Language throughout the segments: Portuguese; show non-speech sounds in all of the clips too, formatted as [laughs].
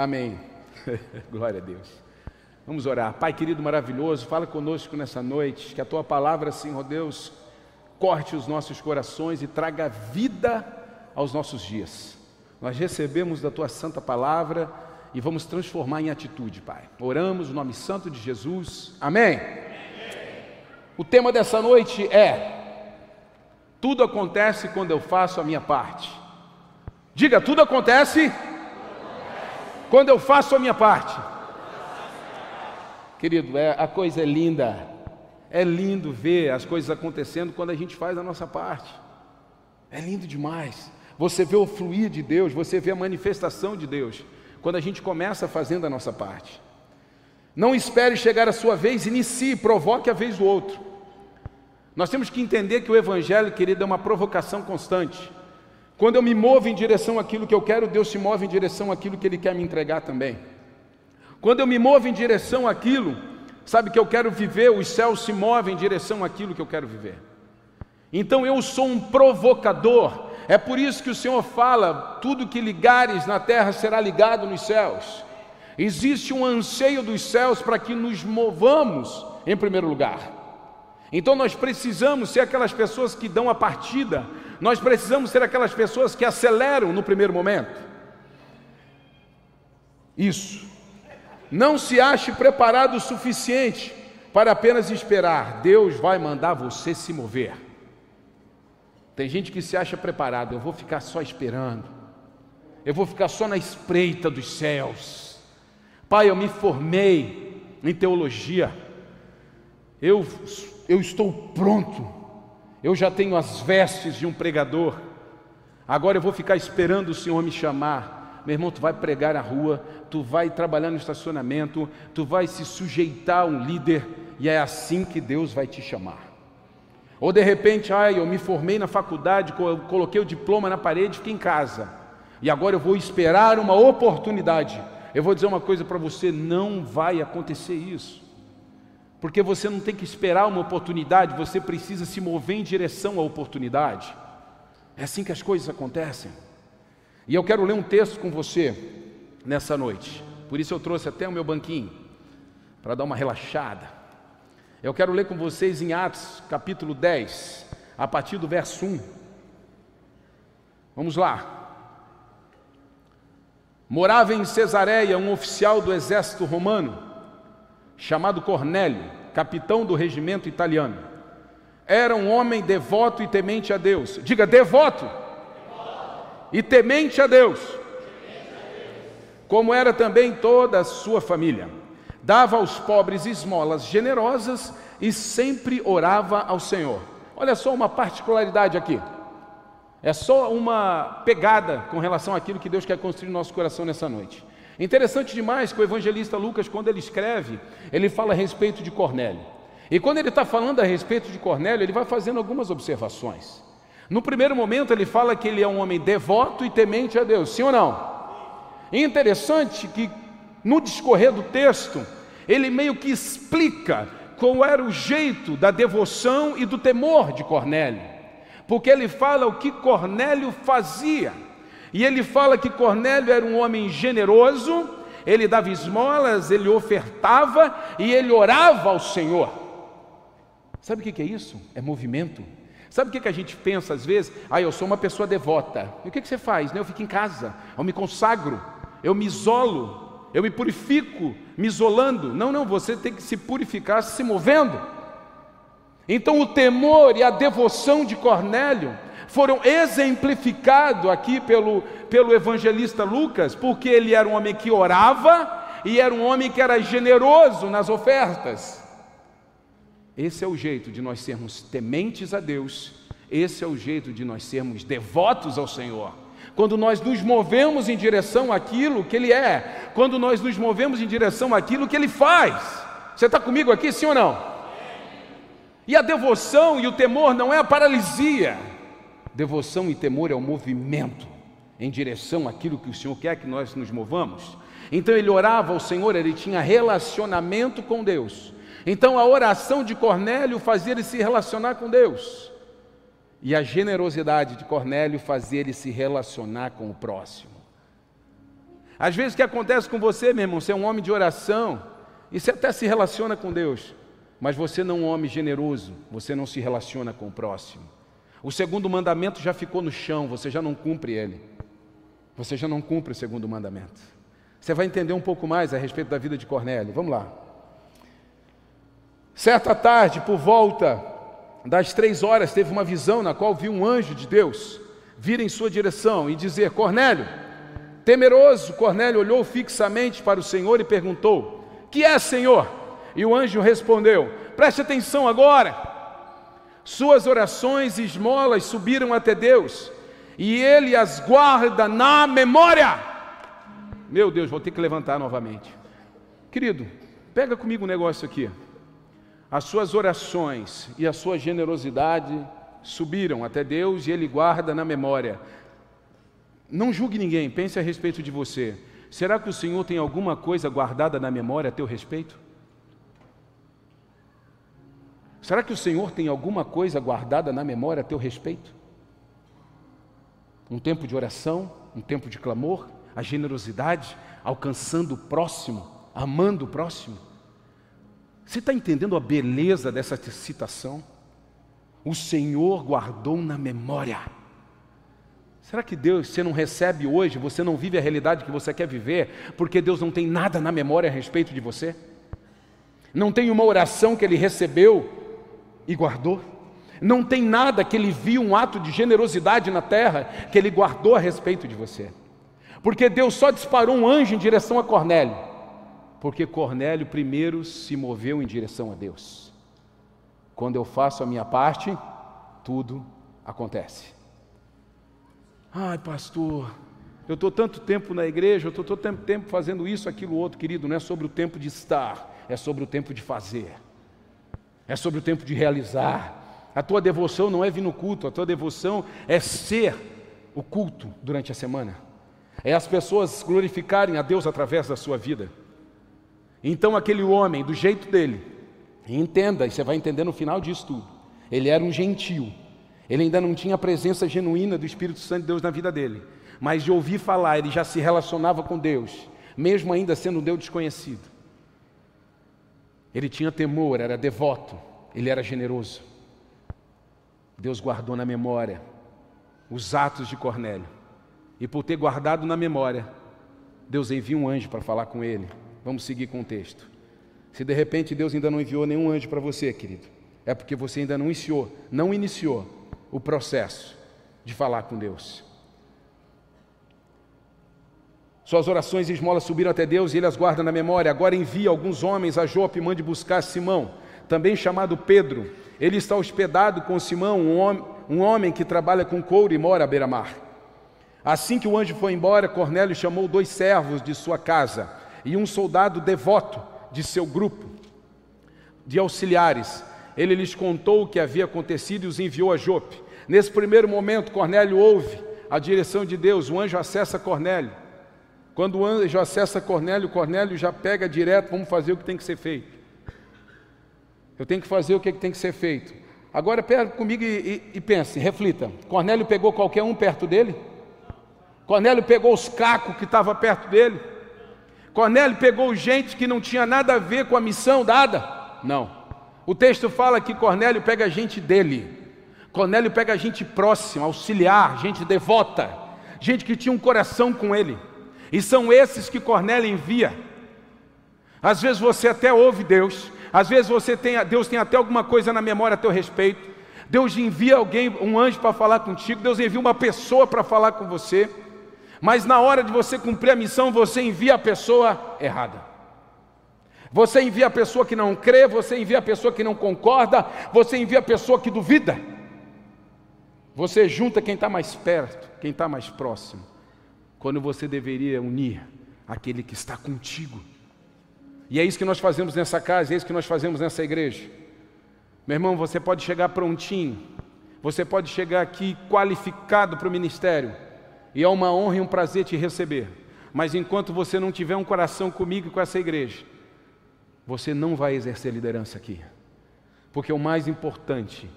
Amém. [laughs] Glória a Deus. Vamos orar. Pai querido maravilhoso, fala conosco nessa noite, que a tua palavra, Senhor Deus, corte os nossos corações e traga vida aos nossos dias. Nós recebemos da tua santa palavra e vamos transformar em atitude, Pai. Oramos no nome santo de Jesus. Amém. O tema dessa noite é: Tudo acontece quando eu faço a minha parte. Diga, tudo acontece quando eu faço a minha parte. Querido, é, a coisa é linda. É lindo ver as coisas acontecendo quando a gente faz a nossa parte. É lindo demais. Você vê o fluir de Deus, você vê a manifestação de Deus, quando a gente começa fazendo a nossa parte. Não espere chegar a sua vez, inicie, provoque a vez do outro. Nós temos que entender que o Evangelho, querido, é uma provocação constante. Quando eu me movo em direção àquilo que eu quero, Deus se move em direção àquilo que Ele quer me entregar também. Quando eu me movo em direção àquilo, sabe que eu quero viver, os céus se movem em direção àquilo que eu quero viver. Então eu sou um provocador. É por isso que o Senhor fala: tudo que ligares na terra será ligado nos céus. Existe um anseio dos céus para que nos movamos em primeiro lugar. Então nós precisamos ser aquelas pessoas que dão a partida, nós precisamos ser aquelas pessoas que aceleram no primeiro momento. Isso. Não se ache preparado o suficiente para apenas esperar. Deus vai mandar você se mover. Tem gente que se acha preparado, eu vou ficar só esperando. Eu vou ficar só na espreita dos céus. Pai, eu me formei em teologia. Eu eu estou pronto, eu já tenho as vestes de um pregador, agora eu vou ficar esperando o Senhor me chamar. Meu irmão, tu vai pregar na rua, tu vai trabalhar no estacionamento, tu vai se sujeitar a um líder, e é assim que Deus vai te chamar. Ou de repente, ai, eu me formei na faculdade, coloquei o diploma na parede, fiquei em casa, e agora eu vou esperar uma oportunidade. Eu vou dizer uma coisa para você: não vai acontecer isso. Porque você não tem que esperar uma oportunidade, você precisa se mover em direção à oportunidade. É assim que as coisas acontecem. E eu quero ler um texto com você nessa noite. Por isso eu trouxe até o meu banquinho, para dar uma relaxada. Eu quero ler com vocês em Atos, capítulo 10, a partir do verso 1. Vamos lá. Morava em Cesareia um oficial do exército romano chamado Cornélio, capitão do regimento italiano. Era um homem devoto e temente a Deus. Diga, devoto, devoto. e temente a Deus. temente a Deus. Como era também toda a sua família. Dava aos pobres esmolas generosas e sempre orava ao Senhor. Olha só uma particularidade aqui. É só uma pegada com relação àquilo que Deus quer construir no nosso coração nessa noite. Interessante demais que o evangelista Lucas, quando ele escreve, ele fala a respeito de Cornélio. E quando ele está falando a respeito de Cornélio, ele vai fazendo algumas observações. No primeiro momento, ele fala que ele é um homem devoto e temente a Deus, sim ou não? E interessante que no discorrer do texto, ele meio que explica qual era o jeito da devoção e do temor de Cornélio, porque ele fala o que Cornélio fazia. E ele fala que Cornélio era um homem generoso, ele dava esmolas, ele ofertava e ele orava ao Senhor. Sabe o que é isso? É movimento. Sabe o que a gente pensa às vezes? Ah, eu sou uma pessoa devota. E o que você faz? Eu fico em casa, eu me consagro, eu me isolo, eu me purifico, me isolando. Não, não, você tem que se purificar se movendo. Então o temor e a devoção de Cornélio foram exemplificados aqui pelo, pelo evangelista Lucas, porque ele era um homem que orava e era um homem que era generoso nas ofertas. Esse é o jeito de nós sermos tementes a Deus, esse é o jeito de nós sermos devotos ao Senhor. Quando nós nos movemos em direção àquilo que Ele é, quando nós nos movemos em direção àquilo que Ele faz. Você está comigo aqui, sim ou não? E a devoção e o temor não é a paralisia, Devoção e temor é o movimento em direção àquilo que o Senhor quer que nós nos movamos. Então ele orava ao Senhor, ele tinha relacionamento com Deus. Então a oração de Cornélio fazia ele se relacionar com Deus. E a generosidade de Cornélio fazia ele se relacionar com o próximo. Às vezes o que acontece com você, meu irmão, você é um homem de oração, e você até se relaciona com Deus, mas você não é um homem generoso, você não se relaciona com o próximo. O segundo mandamento já ficou no chão, você já não cumpre ele. Você já não cumpre o segundo mandamento. Você vai entender um pouco mais a respeito da vida de Cornélio. Vamos lá. Certa tarde, por volta das três horas, teve uma visão na qual viu um anjo de Deus vir em sua direção e dizer: Cornélio, temeroso, Cornélio olhou fixamente para o Senhor e perguntou: Que é, Senhor? E o anjo respondeu: Preste atenção agora. Suas orações e esmolas subiram até Deus, e Ele as guarda na memória. Meu Deus, vou ter que levantar novamente. Querido, pega comigo um negócio aqui. As suas orações e a sua generosidade subiram até Deus e Ele guarda na memória. Não julgue ninguém, pense a respeito de você. Será que o Senhor tem alguma coisa guardada na memória a teu respeito? Será que o Senhor tem alguma coisa guardada na memória a teu respeito? Um tempo de oração, um tempo de clamor, a generosidade, alcançando o próximo, amando o próximo. Você está entendendo a beleza dessa citação? O Senhor guardou na memória. Será que Deus, você não recebe hoje, você não vive a realidade que você quer viver, porque Deus não tem nada na memória a respeito de você? Não tem uma oração que ele recebeu e guardou? Não tem nada que ele viu, um ato de generosidade na terra, que ele guardou a respeito de você? Porque Deus só disparou um anjo em direção a Cornélio porque Cornélio primeiro se moveu em direção a Deus. Quando eu faço a minha parte, tudo acontece. Ai, pastor, eu estou tanto tempo na igreja, eu estou tanto tempo fazendo isso, aquilo, outro, querido. Não é sobre o tempo de estar, é sobre o tempo de fazer, é sobre o tempo de realizar. A tua devoção não é vir no culto, a tua devoção é ser o culto durante a semana, é as pessoas glorificarem a Deus através da sua vida. Então aquele homem, do jeito dele, entenda, e você vai entender no final disso tudo, ele era um gentil, ele ainda não tinha a presença genuína do Espírito Santo de Deus na vida dele, mas de ouvir falar, ele já se relacionava com Deus, mesmo ainda sendo um Deus desconhecido. Ele tinha temor, era devoto, ele era generoso. Deus guardou na memória os atos de Cornélio, e por ter guardado na memória, Deus envia um anjo para falar com ele. Vamos seguir com o texto. Se de repente Deus ainda não enviou nenhum anjo para você, querido, é porque você ainda não iniciou, não iniciou o processo de falar com Deus. Suas orações e esmolas subiram até Deus e ele as guarda na memória. Agora envia alguns homens a Jope e mande buscar Simão, também chamado Pedro. Ele está hospedado com Simão, um homem, um homem que trabalha com couro e mora à beira-mar. Assim que o anjo foi embora, Cornélio chamou dois servos de sua casa e um soldado devoto de seu grupo de auxiliares. Ele lhes contou o que havia acontecido e os enviou a Jope. Nesse primeiro momento, Cornélio ouve a direção de Deus, o anjo acessa Cornélio. Quando o anjo acessa Cornélio, Cornélio já pega direto, vamos fazer o que tem que ser feito. Eu tenho que fazer o que tem que ser feito. Agora pega comigo e, e, e pense, reflita. Cornélio pegou qualquer um perto dele? Cornélio pegou os cacos que estavam perto dele? Cornélio pegou gente que não tinha nada a ver com a missão dada? Não. O texto fala que Cornélio pega gente dele. Cornélio pega gente próxima, auxiliar, gente devota, gente que tinha um coração com ele. E são esses que Cornélio envia. Às vezes você até ouve Deus, às vezes você tem, Deus tem até alguma coisa na memória a teu respeito. Deus envia alguém, um anjo para falar contigo, Deus envia uma pessoa para falar com você. Mas na hora de você cumprir a missão, você envia a pessoa errada. Você envia a pessoa que não crê, você envia a pessoa que não concorda, você envia a pessoa que duvida. Você junta quem está mais perto, quem está mais próximo, quando você deveria unir aquele que está contigo. E é isso que nós fazemos nessa casa, é isso que nós fazemos nessa igreja. Meu irmão, você pode chegar prontinho, você pode chegar aqui qualificado para o ministério e é uma honra e um prazer te receber. Mas enquanto você não tiver um coração comigo e com essa igreja, você não vai exercer liderança aqui. Porque o mais importante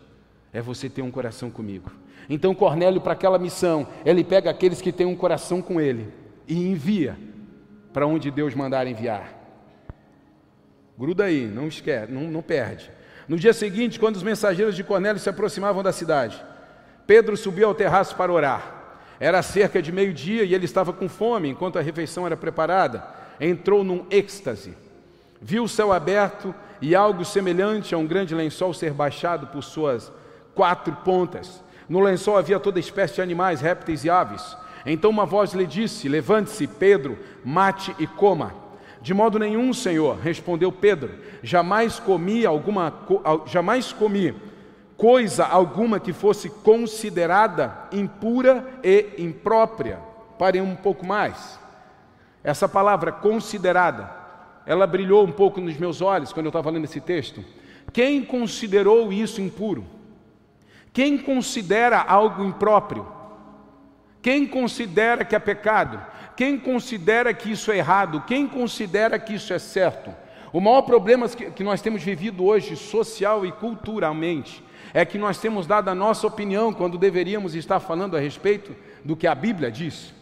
é você ter um coração comigo. Então Cornélio para aquela missão, ele pega aqueles que têm um coração com ele e envia para onde Deus mandar enviar. Gruda aí, não esquece, não, não perde. No dia seguinte, quando os mensageiros de Cornélio se aproximavam da cidade, Pedro subiu ao terraço para orar. Era cerca de meio-dia e ele estava com fome enquanto a refeição era preparada. Entrou num êxtase. Viu o céu aberto e algo semelhante a um grande lençol ser baixado por suas quatro pontas. No lençol havia toda espécie de animais, répteis e aves. Então uma voz lhe disse: Levante-se, Pedro, mate e coma. De modo nenhum, Senhor, respondeu Pedro. Jamais comi alguma jamais comi coisa alguma que fosse considerada impura e imprópria. Parem um pouco mais. Essa palavra considerada, ela brilhou um pouco nos meus olhos quando eu estava lendo esse texto. Quem considerou isso impuro? Quem considera algo impróprio? Quem considera que é pecado? Quem considera que isso é errado? Quem considera que isso é certo? O maior problema que nós temos vivido hoje, social e culturalmente, é que nós temos dado a nossa opinião quando deveríamos estar falando a respeito do que a Bíblia diz.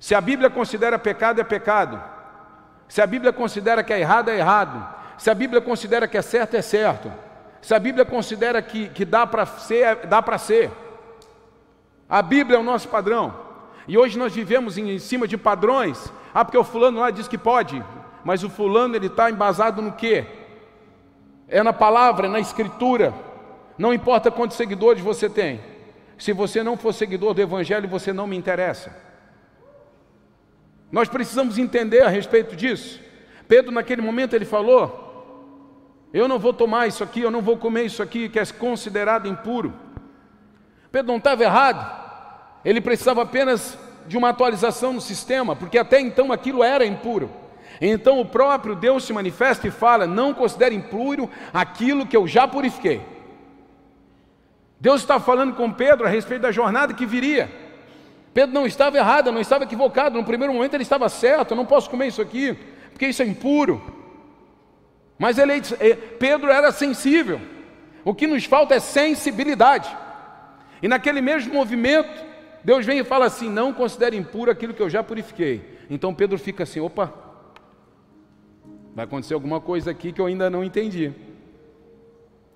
Se a Bíblia considera pecado, é pecado. Se a Bíblia considera que é errado, é errado. Se a Bíblia considera que é certo, é certo. Se a Bíblia considera que, que dá para ser, dá para ser. A Bíblia é o nosso padrão. E hoje nós vivemos em, em cima de padrões. Ah, porque o fulano lá diz que pode. Mas o fulano ele está embasado no quê? É na palavra, é na escritura. Não importa quantos seguidores você tem. Se você não for seguidor do Evangelho, você não me interessa. Nós precisamos entender a respeito disso. Pedro, naquele momento, ele falou: Eu não vou tomar isso aqui, eu não vou comer isso aqui, que é considerado impuro. Pedro não estava errado. Ele precisava apenas de uma atualização no sistema, porque até então aquilo era impuro. Então o próprio Deus se manifesta e fala: Não considere impuro aquilo que eu já purifiquei. Deus está falando com Pedro a respeito da jornada que viria. Pedro não estava errado, não estava equivocado. No primeiro momento ele estava certo: Eu não posso comer isso aqui, porque isso é impuro. Mas ele, eh, Pedro era sensível. O que nos falta é sensibilidade. E naquele mesmo movimento, Deus vem e fala assim: Não considere impuro aquilo que eu já purifiquei. Então Pedro fica assim: opa, Vai acontecer alguma coisa aqui que eu ainda não entendi.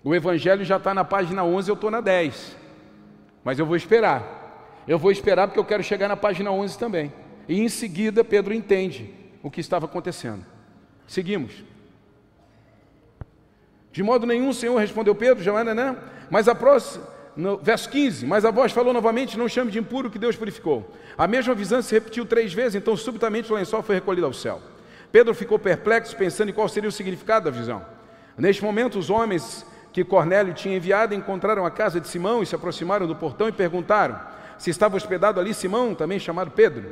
O Evangelho já está na página 11, eu estou na 10. Mas eu vou esperar. Eu vou esperar porque eu quero chegar na página 11 também. E em seguida, Pedro entende o que estava acontecendo. Seguimos. De modo nenhum, Senhor, respondeu Pedro, Joana, né? Mas a próxima, no verso 15, mas a voz falou novamente: Não chame de impuro que Deus purificou. A mesma visão se repetiu três vezes, então subitamente o lençol foi recolhido ao céu. Pedro ficou perplexo, pensando em qual seria o significado da visão. Neste momento, os homens que Cornélio tinha enviado encontraram a casa de Simão e se aproximaram do portão e perguntaram se estava hospedado ali Simão, também chamado Pedro.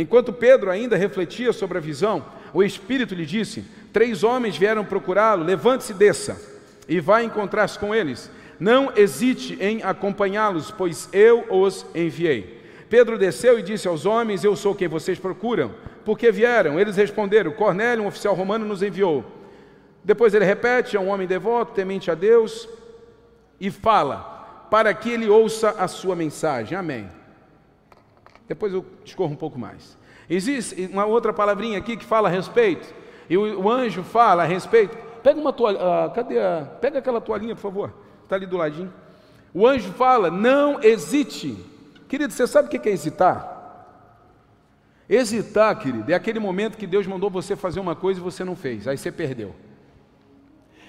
Enquanto Pedro ainda refletia sobre a visão, o Espírito lhe disse: Três homens vieram procurá-lo, levante-se e desça, e vá encontrar-se com eles. Não hesite em acompanhá-los, pois eu os enviei. Pedro desceu e disse aos homens: Eu sou quem vocês procuram porque vieram? Eles responderam: Cornélio, um oficial romano, nos enviou. Depois ele repete: é um homem devoto, temente a Deus, e fala, para que ele ouça a sua mensagem. Amém. Depois eu discorro um pouco mais. Existe uma outra palavrinha aqui que fala a respeito, e o, o anjo fala a respeito. Pega uma toalha, uh, cadê a, pega aquela toalhinha, por favor, está ali do ladinho. O anjo fala: não hesite. Querido, você sabe o que é hesitar? Hesitar, querido, é aquele momento que Deus mandou você fazer uma coisa e você não fez, aí você perdeu.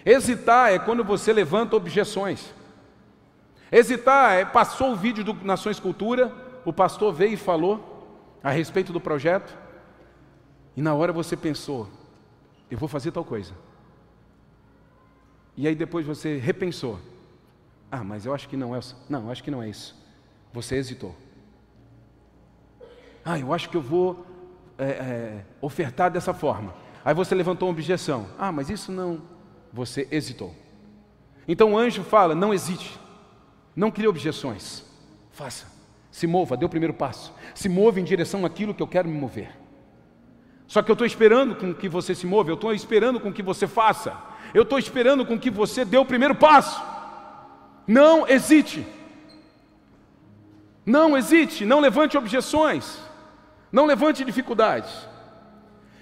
Hesitar é quando você levanta objeções. Hesitar é, passou o vídeo do Nações Cultura, o pastor veio e falou a respeito do projeto, e na hora você pensou, eu vou fazer tal coisa. E aí depois você repensou. Ah, mas eu acho que não é. Não, acho que não é isso. Você hesitou. Ah, eu acho que eu vou é, é, ofertar dessa forma. Aí você levantou uma objeção. Ah, mas isso não. Você hesitou. Então o anjo fala: não hesite, não crie objeções, faça, se mova, dê o primeiro passo, se mova em direção àquilo que eu quero me mover. Só que eu estou esperando com que você se mova, eu estou esperando com que você faça, eu estou esperando com que você dê o primeiro passo. Não hesite, não hesite, não levante objeções. Não levante dificuldades.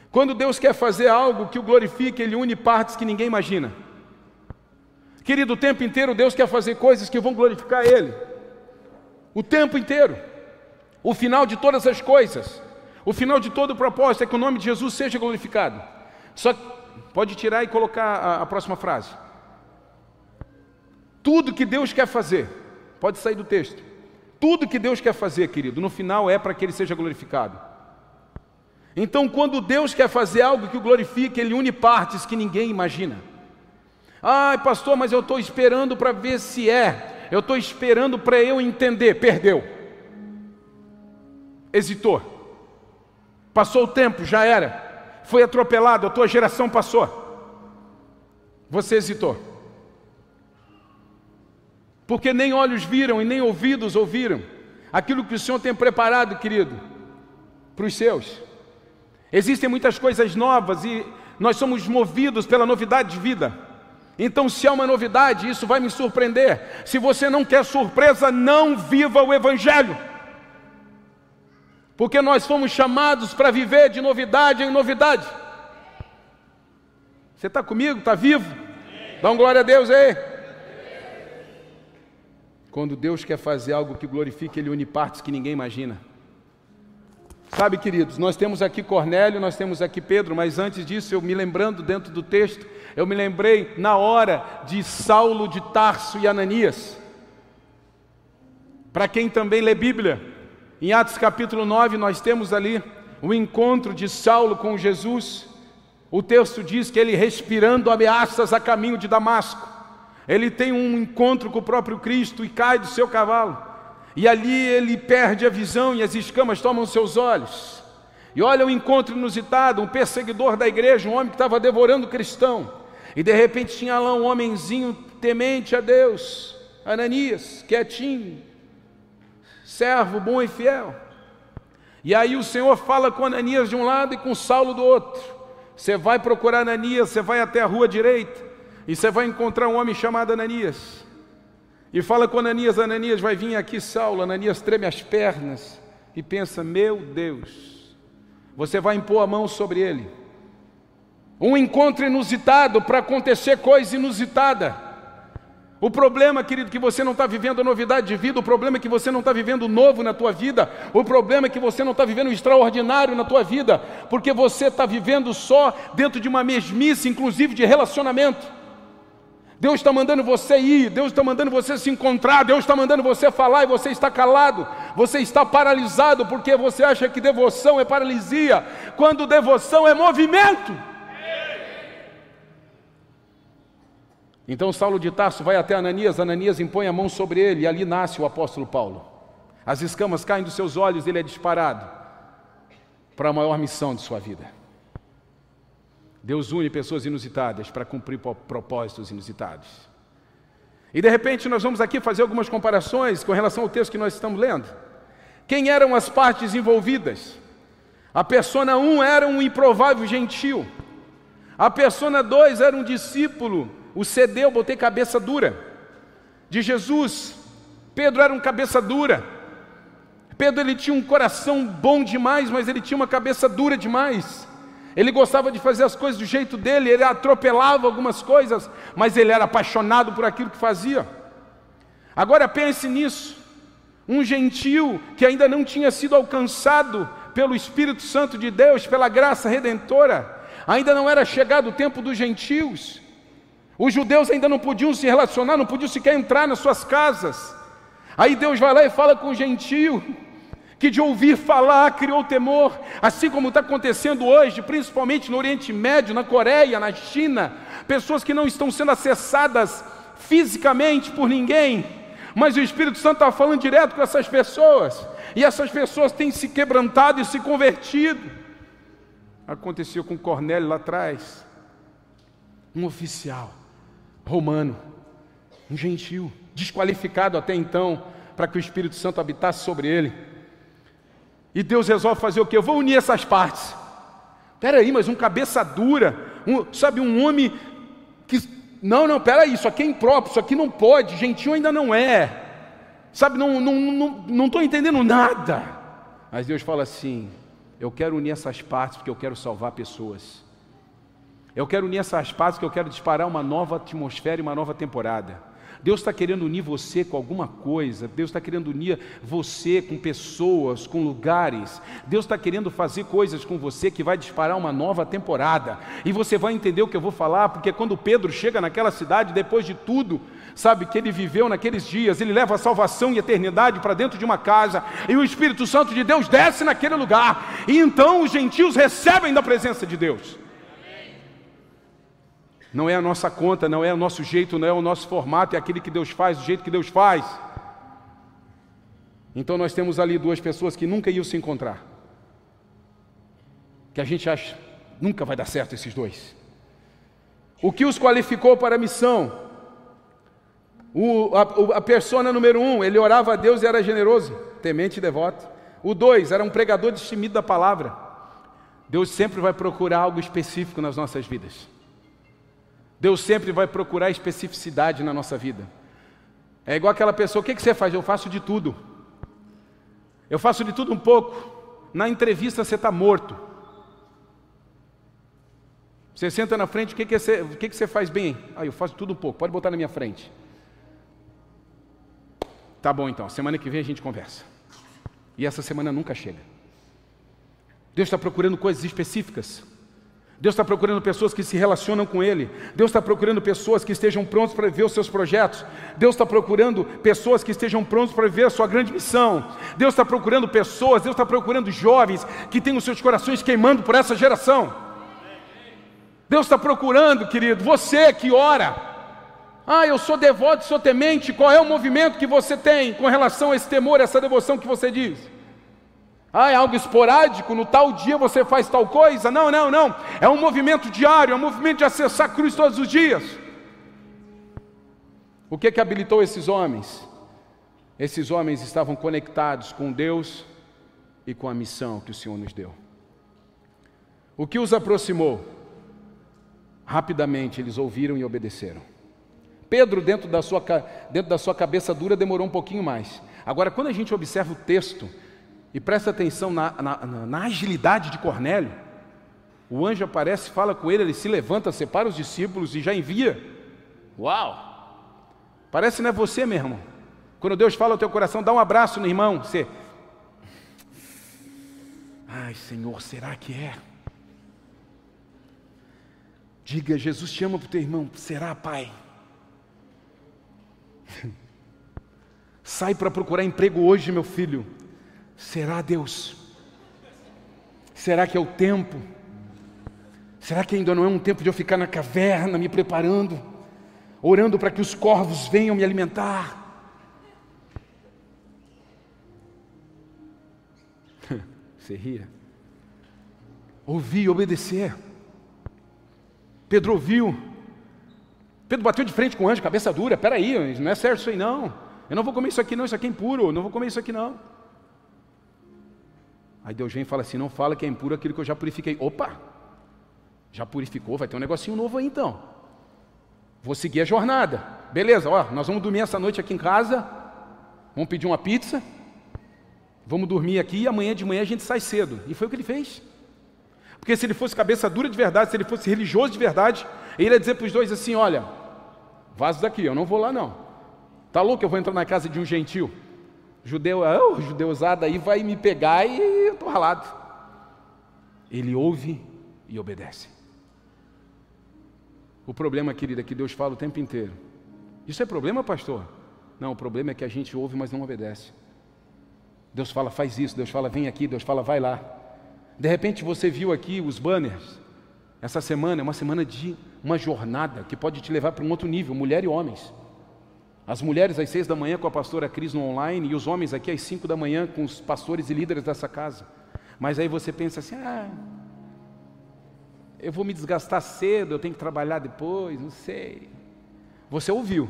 Quando Deus quer fazer algo que o glorifique, Ele une partes que ninguém imagina. Querido, o tempo inteiro Deus quer fazer coisas que vão glorificar Ele. O tempo inteiro. O final de todas as coisas, o final de todo o propósito é que o nome de Jesus seja glorificado. Só pode tirar e colocar a, a próxima frase. Tudo que Deus quer fazer, pode sair do texto. Tudo que Deus quer fazer, querido, no final é para que Ele seja glorificado. Então, quando Deus quer fazer algo que o glorifique, Ele une partes que ninguém imagina. Ai, pastor, mas eu estou esperando para ver se é. Eu estou esperando para eu entender. Perdeu. Hesitou. Passou o tempo, já era. Foi atropelado, a tua geração passou. Você hesitou. Porque nem olhos viram e nem ouvidos ouviram aquilo que o Senhor tem preparado, querido, para os seus. Existem muitas coisas novas e nós somos movidos pela novidade de vida. Então, se há uma novidade, isso vai me surpreender. Se você não quer surpresa, não viva o Evangelho. Porque nós fomos chamados para viver de novidade em novidade. Você está comigo? Está vivo? Dá um glória a Deus aí. Quando Deus quer fazer algo que glorifique, Ele une partes que ninguém imagina. Sabe, queridos, nós temos aqui Cornélio, nós temos aqui Pedro, mas antes disso, eu me lembrando dentro do texto, eu me lembrei na hora de Saulo de Tarso e Ananias. Para quem também lê Bíblia, em Atos capítulo 9, nós temos ali o encontro de Saulo com Jesus. O texto diz que ele respirando ameaças a caminho de Damasco. Ele tem um encontro com o próprio Cristo e cai do seu cavalo. E ali ele perde a visão e as escamas tomam seus olhos. E olha o encontro inusitado, um perseguidor da igreja, um homem que estava devorando cristão. E de repente tinha lá um homenzinho temente a Deus, Ananias, quietinho, servo bom e fiel. E aí o Senhor fala com Ananias de um lado e com Saulo do outro. Você vai procurar Ananias, você vai até a rua direita, e você vai encontrar um homem chamado Ananias. E fala com Ananias, Ananias vai vir aqui Saulo, Ananias treme as pernas e pensa, meu Deus, você vai impor a mão sobre ele. Um encontro inusitado para acontecer coisa inusitada. O problema, querido, que você não está vivendo a novidade de vida, o problema é que você não está vivendo novo na tua vida, o problema é que você não está vivendo o extraordinário na tua vida, porque você está vivendo só dentro de uma mesmice, inclusive de relacionamento. Deus está mandando você ir, Deus está mandando você se encontrar, Deus está mandando você falar e você está calado, você está paralisado porque você acha que devoção é paralisia, quando devoção é movimento. Então Saulo de Tarso vai até Ananias, Ananias impõe a mão sobre ele e ali nasce o apóstolo Paulo. As escamas caem dos seus olhos, ele é disparado para a maior missão de sua vida. Deus une pessoas inusitadas para cumprir propósitos inusitados. E de repente nós vamos aqui fazer algumas comparações com relação ao texto que nós estamos lendo. Quem eram as partes envolvidas? A persona 1 um era um improvável gentil. A persona 2 era um discípulo o CD eu botei cabeça dura. De Jesus, Pedro era um cabeça dura. Pedro ele tinha um coração bom demais, mas ele tinha uma cabeça dura demais. Ele gostava de fazer as coisas do jeito dele, ele atropelava algumas coisas, mas ele era apaixonado por aquilo que fazia. Agora pense nisso. Um gentil que ainda não tinha sido alcançado pelo Espírito Santo de Deus, pela graça redentora, ainda não era chegado o tempo dos gentios. Os judeus ainda não podiam se relacionar, não podiam sequer entrar nas suas casas. Aí Deus vai lá e fala com o gentio, que de ouvir falar criou temor, assim como está acontecendo hoje, principalmente no Oriente Médio, na Coreia, na China, pessoas que não estão sendo acessadas fisicamente por ninguém, mas o Espírito Santo está falando direto com essas pessoas, e essas pessoas têm se quebrantado e se convertido. Aconteceu com Cornélio lá atrás, um oficial romano, um gentil, desqualificado até então para que o Espírito Santo habitasse sobre ele. E Deus resolve fazer o que? Eu vou unir essas partes. Espera aí, mas um cabeça dura, um, sabe, um homem que. Não, não, espera aí, isso aqui é impróprio, isso aqui não pode, gentil ainda não é. Sabe, não estou não, não, não entendendo nada. Mas Deus fala assim: Eu quero unir essas partes porque eu quero salvar pessoas. Eu quero unir essas partes porque eu quero disparar uma nova atmosfera e uma nova temporada. Deus está querendo unir você com alguma coisa, Deus está querendo unir você com pessoas, com lugares, Deus está querendo fazer coisas com você que vai disparar uma nova temporada, e você vai entender o que eu vou falar, porque quando Pedro chega naquela cidade, depois de tudo, sabe, que ele viveu naqueles dias, ele leva a salvação e eternidade para dentro de uma casa, e o Espírito Santo de Deus desce naquele lugar, e então os gentios recebem da presença de Deus. Não é a nossa conta, não é o nosso jeito, não é o nosso formato, é aquele que Deus faz, do jeito que Deus faz. Então nós temos ali duas pessoas que nunca iam se encontrar. Que a gente acha, nunca vai dar certo esses dois. O que os qualificou para a missão? O, a, a persona número um, ele orava a Deus e era generoso, temente e devoto. O dois, era um pregador destemido da palavra. Deus sempre vai procurar algo específico nas nossas vidas. Deus sempre vai procurar especificidade na nossa vida. É igual aquela pessoa, o que, você faz? Eu faço de tudo. Eu faço de tudo um pouco. Na entrevista você está morto. Você senta na frente, o que, que, você, o que, que você faz bem? Ah, eu faço tudo um pouco, pode botar na minha frente. Tá bom então, semana que vem a gente conversa. E essa semana nunca chega. Deus está procurando coisas específicas. Deus está procurando pessoas que se relacionam com Ele. Deus está procurando pessoas que estejam prontos para viver os seus projetos. Deus está procurando pessoas que estejam prontos para viver a sua grande missão. Deus está procurando pessoas, Deus está procurando jovens que tenham seus corações queimando por essa geração. Deus está procurando, querido, você que ora. Ah, eu sou devoto, sou temente. Qual é o movimento que você tem com relação a esse temor, essa devoção que você diz? Ah, é algo esporádico, no tal dia você faz tal coisa? Não, não, não. É um movimento diário, é um movimento de acessar a cruz todos os dias. O que que habilitou esses homens? Esses homens estavam conectados com Deus e com a missão que o Senhor nos deu. O que os aproximou? Rapidamente eles ouviram e obedeceram. Pedro, dentro da sua, dentro da sua cabeça dura, demorou um pouquinho mais. Agora, quando a gente observa o texto, e presta atenção na, na, na, agilidade de Cornélio. O anjo aparece, fala com ele, ele se levanta, separa os discípulos e já envia. Uau! Parece não é você, meu irmão. Quando Deus fala ao teu coração, dá um abraço no irmão. Você. Ai, Senhor, será que é? Diga, Jesus te ama para o teu irmão. Será, Pai? [laughs] Sai para procurar emprego hoje, meu filho. Será Deus? Será que é o tempo? Será que ainda não é um tempo de eu ficar na caverna me preparando, orando para que os corvos venham me alimentar? [laughs] Você ria. Ouvir obedecer. Pedro ouviu. Pedro bateu de frente com o anjo, cabeça dura. Peraí, não é certo isso aí não. Eu não vou comer isso aqui não, isso aqui é impuro. Eu não vou comer isso aqui não. Aí Deus vem e fala assim: não fala que é impuro aquilo que eu já purifiquei. Opa! Já purificou, vai ter um negocinho novo aí então. Vou seguir a jornada. Beleza, ó, nós vamos dormir essa noite aqui em casa. Vamos pedir uma pizza. Vamos dormir aqui e amanhã de manhã a gente sai cedo. E foi o que ele fez. Porque se ele fosse cabeça dura de verdade, se ele fosse religioso de verdade, ele ia dizer para os dois assim: olha, vaza daqui, eu não vou lá não. Tá louco? Eu vou entrar na casa de um gentil judeu, oh, judeusada aí vai me pegar e eu estou ralado. Ele ouve e obedece. O problema, querida, é que Deus fala o tempo inteiro. Isso é problema, pastor? Não, o problema é que a gente ouve, mas não obedece. Deus fala, faz isso, Deus fala, vem aqui, Deus fala, vai lá. De repente você viu aqui os banners. Essa semana é uma semana de uma jornada que pode te levar para um outro nível, mulher e homens. As mulheres às seis da manhã com a pastora Cris no online e os homens aqui às cinco da manhã com os pastores e líderes dessa casa. Mas aí você pensa assim: ah, eu vou me desgastar cedo, eu tenho que trabalhar depois, não sei. Você ouviu,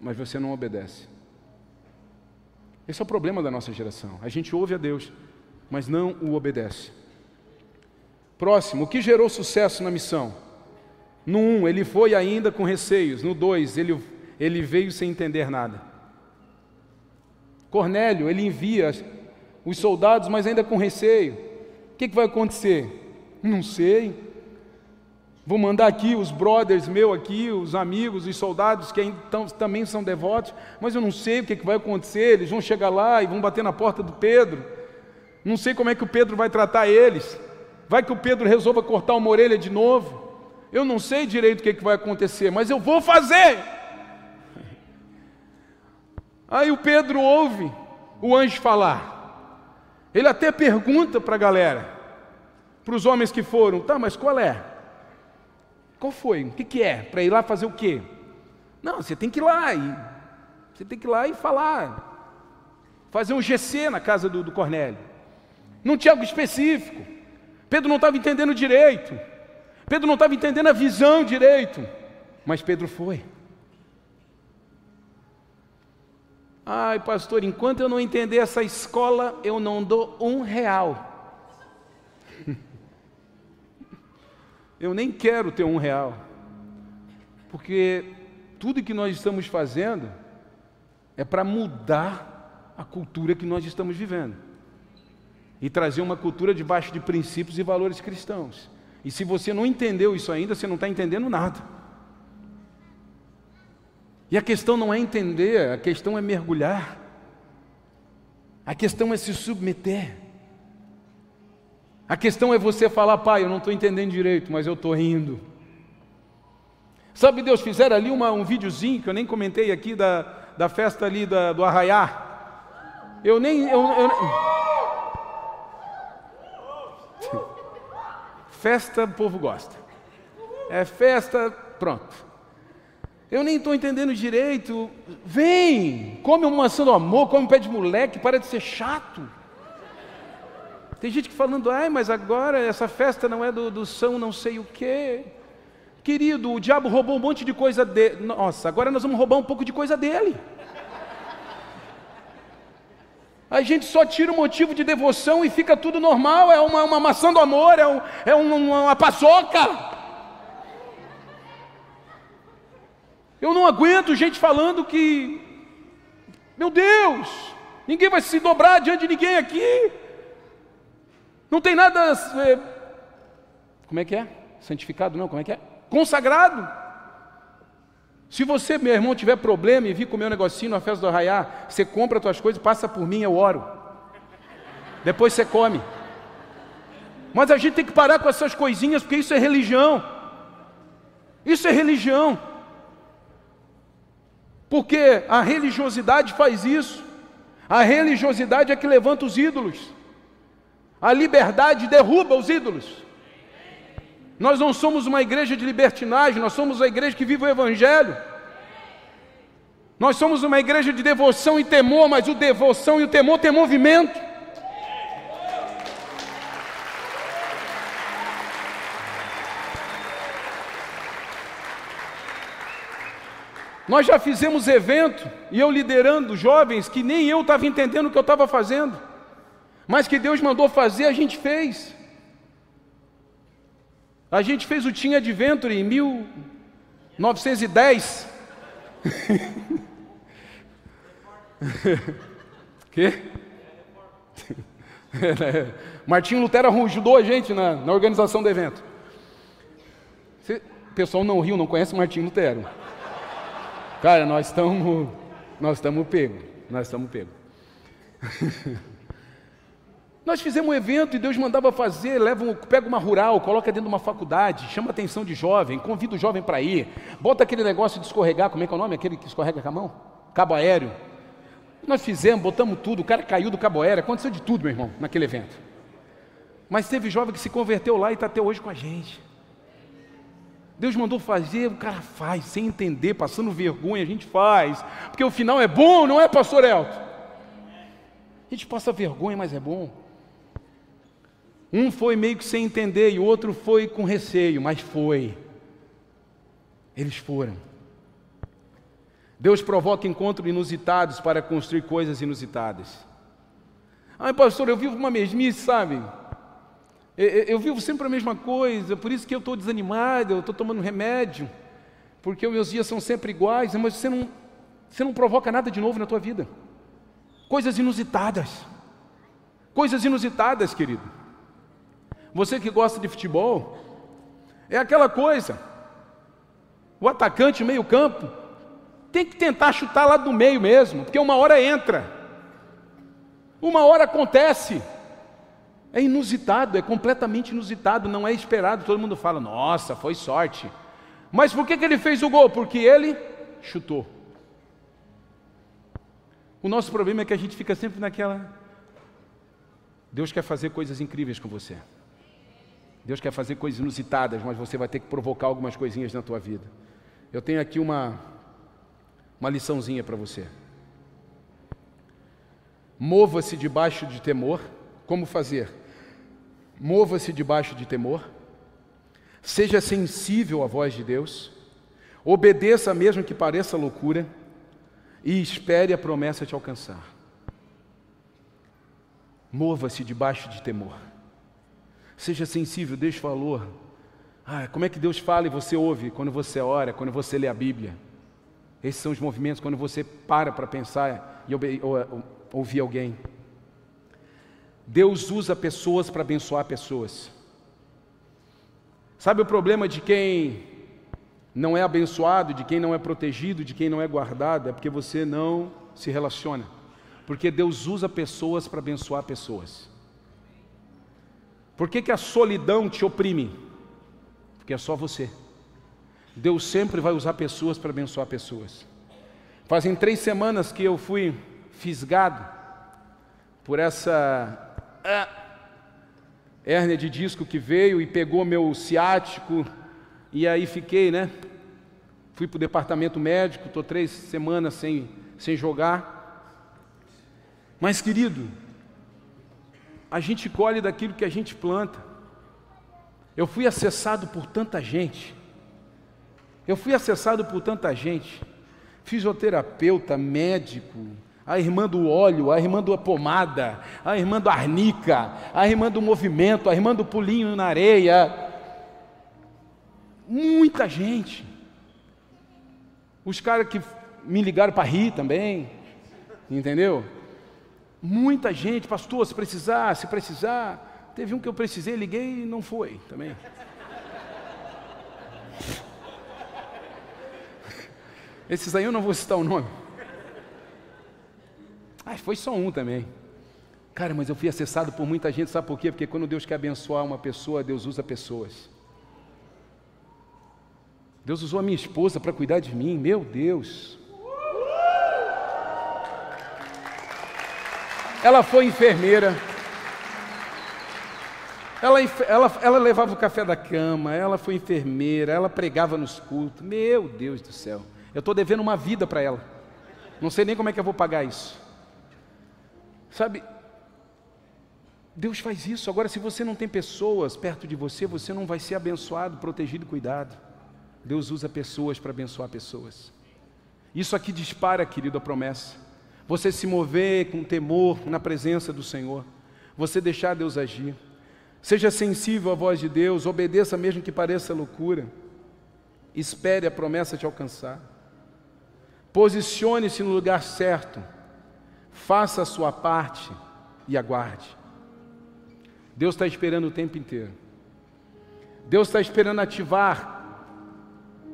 mas você não obedece. Esse é o problema da nossa geração. A gente ouve a Deus, mas não o obedece. Próximo, o que gerou sucesso na missão? No 1, um, ele foi ainda com receios. No 2, ele ele veio sem entender nada. Cornélio, ele envia os soldados, mas ainda com receio. que, que vai acontecer? Não sei. Vou mandar aqui os brothers meu aqui, os amigos, os soldados que também são devotos, mas eu não sei o que, que vai acontecer. Eles vão chegar lá e vão bater na porta do Pedro. Não sei como é que o Pedro vai tratar eles. Vai que o Pedro resolva cortar uma orelha de novo. Eu não sei direito o que, que vai acontecer, mas eu vou fazer. Aí o Pedro ouve o anjo falar. Ele até pergunta para a galera, para os homens que foram: tá, mas qual é? Qual foi? O que, que é? Para ir lá fazer o quê? Não, você tem que ir lá e você tem que ir lá e falar, fazer um GC na casa do, do Cornélio. Não tinha algo específico. Pedro não estava entendendo direito. Pedro não estava entendendo a visão direito. Mas Pedro foi. Ai, pastor, enquanto eu não entender essa escola, eu não dou um real. [laughs] eu nem quero ter um real, porque tudo que nós estamos fazendo é para mudar a cultura que nós estamos vivendo e trazer uma cultura debaixo de princípios e valores cristãos. E se você não entendeu isso ainda, você não está entendendo nada. E a questão não é entender, a questão é mergulhar, a questão é se submeter. A questão é você falar, pai, eu não estou entendendo direito, mas eu estou rindo. Sabe, Deus, fizeram ali uma, um videozinho que eu nem comentei aqui da, da festa ali da, do Arraiá. Eu nem. Eu, eu... [laughs] festa, o povo gosta. É festa, pronto. Eu nem estou entendendo direito. Vem, come uma maçã do amor, come um pé de moleque, para de ser chato. Tem gente que falando, ai, mas agora essa festa não é do, do São não sei o quê. Querido, o diabo roubou um monte de coisa dele. Nossa, agora nós vamos roubar um pouco de coisa dele. A gente só tira o motivo de devoção e fica tudo normal. É uma, uma maçã do amor, é, um, é uma, uma paçoca. Eu não aguento gente falando que, meu Deus, ninguém vai se dobrar diante de ninguém aqui. Não tem nada. É, como é que é? Santificado não, como é que é? Consagrado. Se você, meu irmão, tiver problema e vir comer um negocinho na festa do arraiá, você compra as tuas coisas, passa por mim, eu oro. Depois você come. Mas a gente tem que parar com essas coisinhas, porque isso é religião. Isso é religião. Porque a religiosidade faz isso. A religiosidade é que levanta os ídolos. A liberdade derruba os ídolos. Nós não somos uma igreja de libertinagem, nós somos a igreja que vive o Evangelho. Nós somos uma igreja de devoção e temor, mas o devoção e o temor têm movimento. Nós já fizemos evento e eu liderando jovens que nem eu estava entendendo o que eu estava fazendo mas que Deus mandou fazer, a gente fez. A gente fez o Team Adventure em 1910. [laughs] que? [laughs] Martinho Lutero ajudou a gente na, na organização do evento. o pessoal não riu, não conhece Martinho Lutero. Cara, nós estamos nós estamos pego, nós estamos pego. [laughs] Nós fizemos um evento e Deus mandava fazer, leva um, pega uma rural, coloca dentro de uma faculdade, chama a atenção de jovem, convida o jovem para ir, bota aquele negócio de escorregar, como é que é o nome? Aquele que escorrega com a mão? Cabo aéreo. Nós fizemos, botamos tudo, o cara caiu do cabo aéreo, aconteceu de tudo, meu irmão, naquele evento. Mas teve jovem que se converteu lá e está até hoje com a gente. Deus mandou fazer, o cara faz, sem entender, passando vergonha, a gente faz, porque o final é bom, não é, pastor Elton? A gente passa vergonha, mas é bom. Um foi meio que sem entender e o outro foi com receio, mas foi. Eles foram. Deus provoca encontros inusitados para construir coisas inusitadas. Ai, pastor, eu vivo uma mesmice, sabe? Eu, eu vivo sempre a mesma coisa, por isso que eu estou desanimado, eu estou tomando remédio, porque os meus dias são sempre iguais, mas você não, você não provoca nada de novo na tua vida. Coisas inusitadas. Coisas inusitadas, querido. Você que gosta de futebol, é aquela coisa. O atacante, meio-campo, tem que tentar chutar lá do meio mesmo, porque uma hora entra, uma hora acontece. É inusitado, é completamente inusitado, não é esperado. Todo mundo fala, nossa, foi sorte. Mas por que, que ele fez o gol? Porque ele chutou. O nosso problema é que a gente fica sempre naquela. Deus quer fazer coisas incríveis com você. Deus quer fazer coisas inusitadas, mas você vai ter que provocar algumas coisinhas na tua vida. Eu tenho aqui uma, uma liçãozinha para você. Mova-se debaixo de temor. Como fazer? Mova-se debaixo de temor. Seja sensível à voz de Deus. Obedeça mesmo que pareça loucura. E espere a promessa te alcançar. Mova-se debaixo de temor. Seja sensível, deixe valor. Ah, como é que Deus fala e você ouve quando você ora, quando você lê a Bíblia? Esses são os movimentos quando você para para pensar e ouvir alguém. Deus usa pessoas para abençoar pessoas. Sabe o problema de quem não é abençoado, de quem não é protegido, de quem não é guardado? É porque você não se relaciona. Porque Deus usa pessoas para abençoar pessoas. Por que, que a solidão te oprime? Porque é só você. Deus sempre vai usar pessoas para abençoar pessoas. Fazem três semanas que eu fui fisgado por essa ah, hérnia de disco que veio e pegou meu ciático, e aí fiquei, né? Fui para o departamento médico, estou três semanas sem, sem jogar. Mas, querido, a gente colhe daquilo que a gente planta. Eu fui acessado por tanta gente. Eu fui acessado por tanta gente. Fisioterapeuta, médico, a irmã do óleo, a irmã da pomada, a irmã do arnica, a irmã do movimento, a irmã do pulinho na areia. Muita gente. Os caras que me ligaram para rir também, entendeu? Muita gente, pastor, se precisar, se precisar. Teve um que eu precisei, liguei e não foi também. [laughs] Esses aí eu não vou citar o nome. Ah, foi só um também. Cara, mas eu fui acessado por muita gente, sabe por quê? Porque quando Deus quer abençoar uma pessoa, Deus usa pessoas. Deus usou a minha esposa para cuidar de mim, meu Deus. Ela foi enfermeira. Ela, ela, ela levava o café da cama, ela foi enfermeira, ela pregava nos cultos. Meu Deus do céu. Eu estou devendo uma vida para ela. Não sei nem como é que eu vou pagar isso. Sabe, Deus faz isso. Agora, se você não tem pessoas perto de você, você não vai ser abençoado, protegido e cuidado. Deus usa pessoas para abençoar pessoas. Isso aqui dispara, querido, a promessa você se mover com temor na presença do Senhor, você deixar Deus agir. Seja sensível à voz de Deus, obedeça mesmo que pareça loucura. Espere a promessa te alcançar. Posicione-se no lugar certo. Faça a sua parte e aguarde. Deus está esperando o tempo inteiro. Deus está esperando ativar.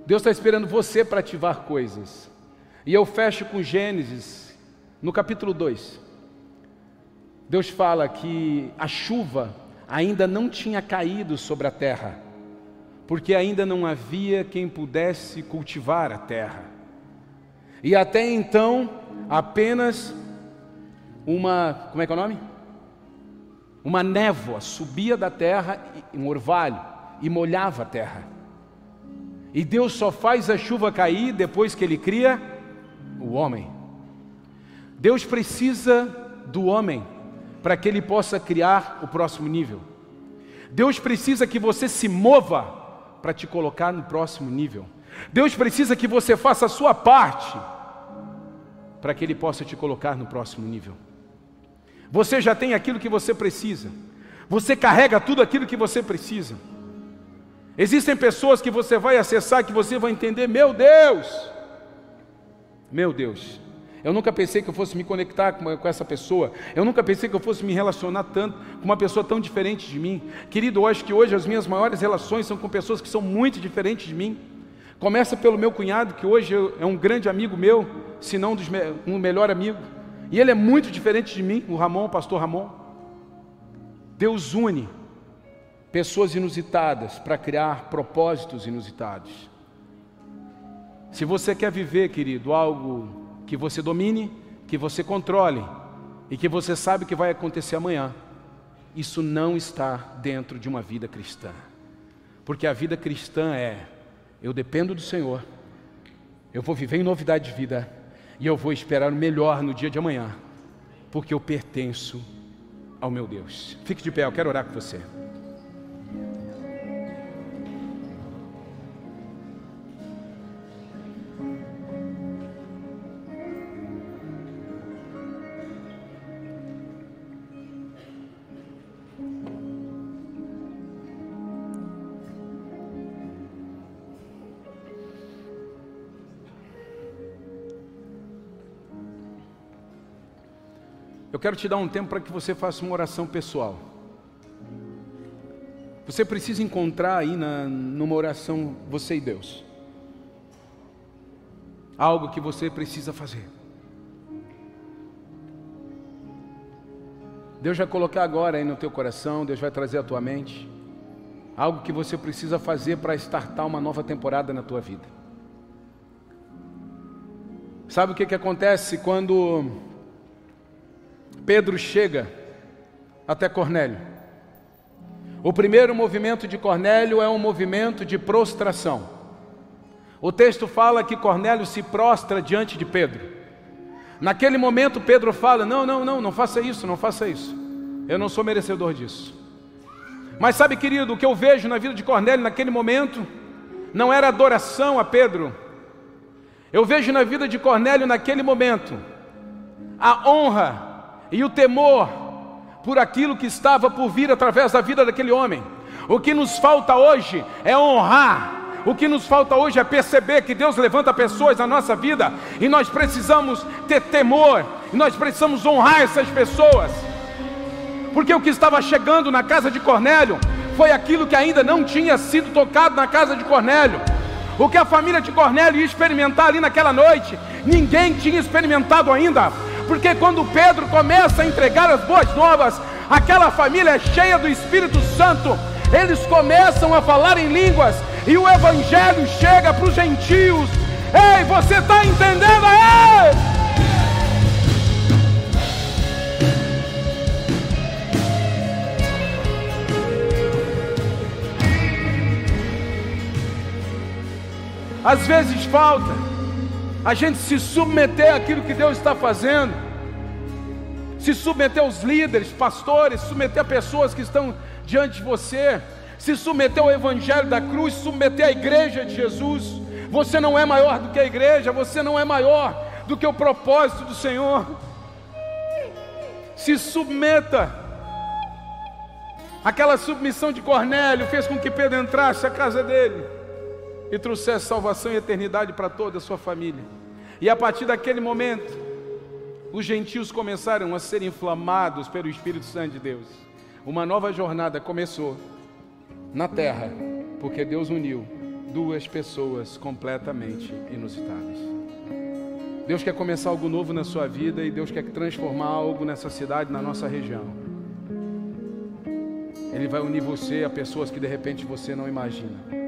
Deus está esperando você para ativar coisas. E eu fecho com Gênesis no capítulo 2, Deus fala que a chuva ainda não tinha caído sobre a terra, porque ainda não havia quem pudesse cultivar a terra. E até então, apenas uma, como é que é o nome? Uma névoa subia da terra, um orvalho, e molhava a terra. E Deus só faz a chuva cair depois que Ele cria o homem. Deus precisa do homem para que ele possa criar o próximo nível. Deus precisa que você se mova para te colocar no próximo nível. Deus precisa que você faça a sua parte para que ele possa te colocar no próximo nível. Você já tem aquilo que você precisa. Você carrega tudo aquilo que você precisa. Existem pessoas que você vai acessar que você vai entender, meu Deus, meu Deus, Eu nunca pensei que eu fosse me conectar com, essa pessoa. Eu nunca pensei que eu fosse me relacionar tanto com uma pessoa tão diferente de mim. Querido, eu acho que hoje as minhas maiores relações são com pessoas que são muito diferentes de mim. Começa pelo meu cunhado, que hoje é um grande amigo meu, se não um melhor amigo. E ele é muito diferente de mim, o Ramon, o pastor Ramon. Deus une pessoas inusitadas para criar propósitos inusitados. Se você quer viver, querido, algo que você domine, que você controle e que você sabe que vai acontecer amanhã. Isso não está dentro de uma vida cristã. Porque a vida cristã é: eu dependo do Senhor, eu vou viver em novidade de vida e eu vou esperar o melhor no dia de amanhã, porque eu pertenço ao meu Deus. Fique de pé, eu quero orar com você. Eu quero te dar um tempo para que você faça uma oração pessoal. Você precisa encontrar aí na, numa oração você e Deus. Algo que você precisa fazer. Deus vai colocar agora aí no teu coração, Deus vai trazer à tua mente algo que você precisa fazer para startar uma nova temporada na tua vida. Sabe o que, que acontece quando Pedro chega até Cornélio. O primeiro movimento de Cornélio é um movimento de prostração. O texto fala que Cornélio se prostra diante de Pedro. Naquele momento, Pedro fala: Não, não, não, não faça isso, não faça isso. Eu não sou merecedor disso. Mas sabe, querido, o que eu vejo na vida de Cornélio naquele momento não era adoração a Pedro. Eu vejo na vida de Cornélio naquele momento a honra e o temor por aquilo que estava por vir através da vida daquele homem. O que nos falta hoje é honrar. O que nos falta hoje é perceber que Deus levanta pessoas na nossa vida e nós precisamos ter temor, e nós precisamos honrar essas pessoas. Porque o que estava chegando na casa de Cornélio foi aquilo que ainda não tinha sido tocado na casa de Cornélio. O que a família de Cornélio ia experimentar ali naquela noite, ninguém tinha experimentado ainda porque quando Pedro começa a entregar as boas novas, aquela família é cheia do Espírito Santo, eles começam a falar em línguas e o Evangelho chega para os gentios. Ei, você está entendendo? Ei! Às vezes falta a gente se submeter àquilo que Deus está fazendo, se submeter aos líderes, pastores, submeter a pessoas que estão diante de você, se submeter ao Evangelho da cruz, submeter à igreja de Jesus. Você não é maior do que a igreja, você não é maior do que o propósito do Senhor. Se submeta. Aquela submissão de Cornélio fez com que Pedro entrasse à casa dele e trouxesse salvação e eternidade para toda a sua família. E a partir daquele momento, os gentios começaram a ser inflamados pelo Espírito Santo de Deus. Uma nova jornada começou na terra, porque Deus uniu duas pessoas completamente inusitadas. Deus quer começar algo novo na sua vida e Deus quer transformar algo nessa cidade, na nossa região. Ele vai unir você a pessoas que de repente você não imagina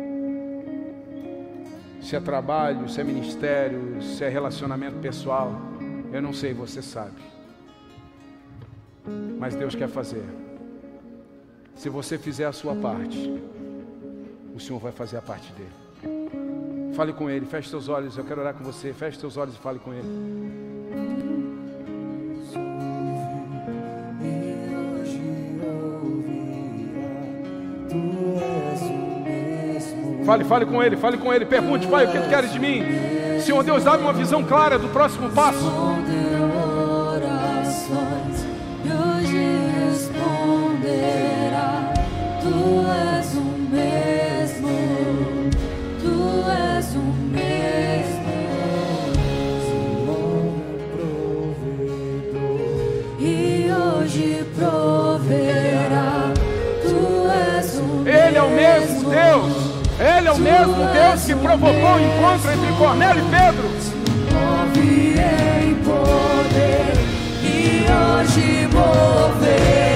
se é trabalho, se é ministério, se é relacionamento pessoal, eu não sei, você sabe. Mas Deus quer fazer. Se você fizer a sua parte, o Senhor vai fazer a parte dele. Fale com Ele, feche seus olhos, eu quero orar com você. Feche seus olhos e fale com Ele. Fale, fale com ele, fale com ele, pergunte, Pai, o que tu queres de mim? Senhor Deus, dá-me uma visão clara do próximo passo. Mesmo Deus que provocou o encontro entre Cornélio e Pedro. Em poder e hoje moverá.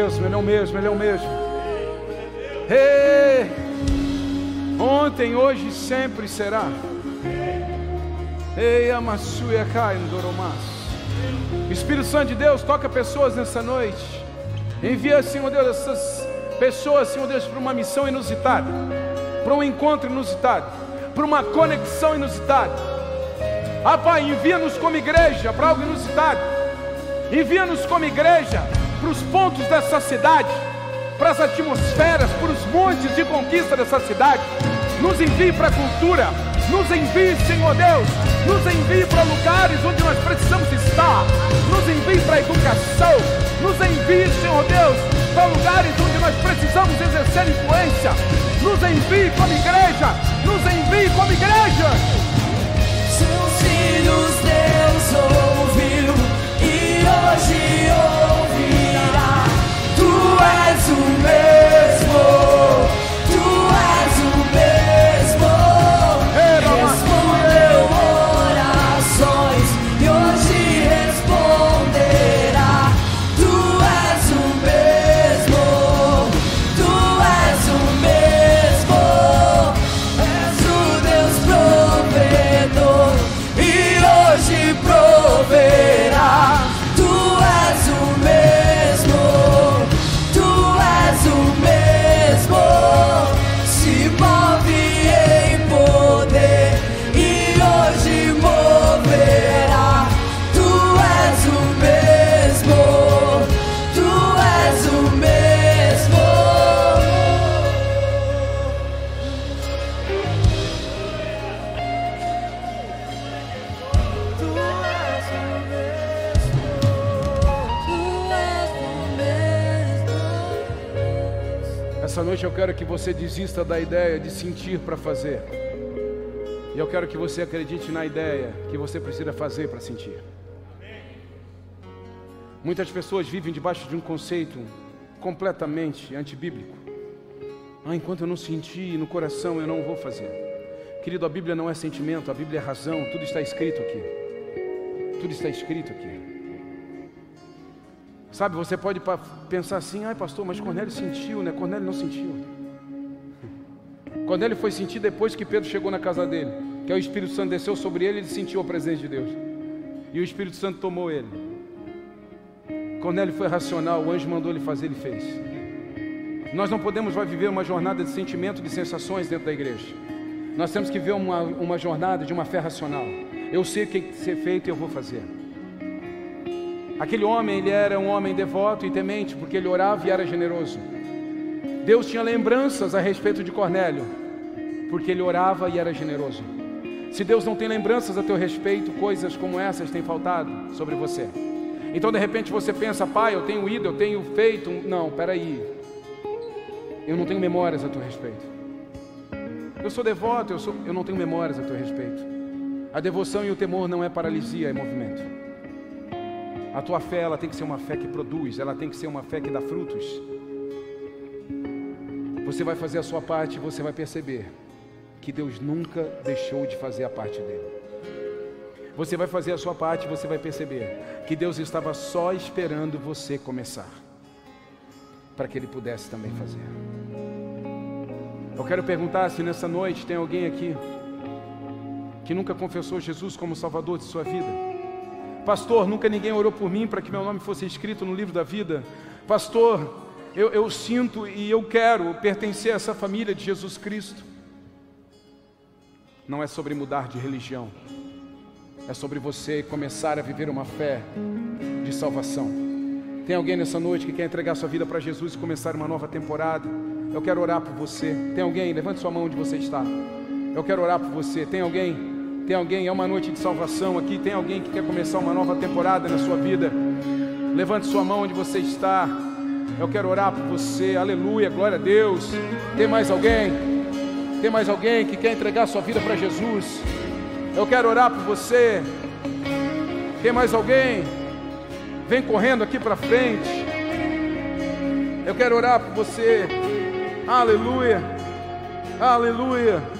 Mesmo. Ele é o mesmo, ele é o mesmo. Ei! Ontem, hoje e sempre será. Ei, Amassuia Kaindoromas. Espírito Santo de Deus, toca pessoas nessa noite. Envia, Senhor Deus, essas pessoas, Senhor Deus, para uma missão inusitada, para um encontro inusitado, para uma conexão inusitada. Ah, Pai, envia-nos como igreja para algo inusitado. Envia-nos como igreja para os pontos dessa cidade, para as atmosferas, para os montes de conquista dessa cidade. Nos envie para a cultura, nos envie, Senhor Deus, nos envie para lugares onde nós precisamos estar, nos envie para a educação, nos envie, Senhor Deus, para lugares onde nós precisamos exercer influência, nos envie como igreja, nos envie como igreja. Seus filhos Deus ouviu e hoje ouvirá. Mesmo, quero que você desista da ideia de sentir para fazer. E eu quero que você acredite na ideia que você precisa fazer para sentir. Muitas pessoas vivem debaixo de um conceito completamente antibíblico. Ah, enquanto eu não sentir no coração, eu não vou fazer. Querido, a Bíblia não é sentimento, a Bíblia é razão, tudo está escrito aqui. Tudo está escrito aqui. Sabe, você pode pensar assim, ai pastor, mas Cornélio sentiu, né? Cornélio não sentiu. Cornélio foi sentir depois que Pedro chegou na casa dele, que o Espírito Santo desceu sobre ele, ele sentiu a presença de Deus. E o Espírito Santo tomou ele. Cornélio foi racional, o anjo mandou ele fazer, ele fez. Nós não podemos vai viver uma jornada de sentimento, de sensações dentro da igreja. Nós temos que ver uma, uma jornada de uma fé racional. Eu sei o que tem que ser feito e eu vou fazer. Aquele homem, ele era um homem devoto e temente, porque ele orava e era generoso. Deus tinha lembranças a respeito de Cornélio, porque ele orava e era generoso. Se Deus não tem lembranças a teu respeito, coisas como essas têm faltado sobre você. Então, de repente, você pensa, pai, eu tenho ido, eu tenho feito. Não, peraí. eu não tenho memórias a teu respeito. Eu sou devoto, eu, sou, eu não tenho memórias a teu respeito. A devoção e o temor não é paralisia, é movimento. A tua fé, ela tem que ser uma fé que produz, ela tem que ser uma fé que dá frutos. Você vai fazer a sua parte e você vai perceber que Deus nunca deixou de fazer a parte dele. Você vai fazer a sua parte e você vai perceber que Deus estava só esperando você começar, para que Ele pudesse também fazer. Eu quero perguntar se nessa noite tem alguém aqui que nunca confessou Jesus como Salvador de sua vida. Pastor, nunca ninguém orou por mim para que meu nome fosse escrito no livro da vida. Pastor, eu, eu sinto e eu quero pertencer a essa família de Jesus Cristo. Não é sobre mudar de religião, é sobre você começar a viver uma fé de salvação. Tem alguém nessa noite que quer entregar sua vida para Jesus e começar uma nova temporada? Eu quero orar por você. Tem alguém? Levante sua mão onde você está. Eu quero orar por você. Tem alguém? Tem alguém? É uma noite de salvação aqui. Tem alguém que quer começar uma nova temporada na sua vida? Levante sua mão onde você está. Eu quero orar por você. Aleluia, glória a Deus. Tem mais alguém? Tem mais alguém que quer entregar sua vida para Jesus? Eu quero orar por você. Tem mais alguém? Vem correndo aqui para frente. Eu quero orar por você. Aleluia. Aleluia.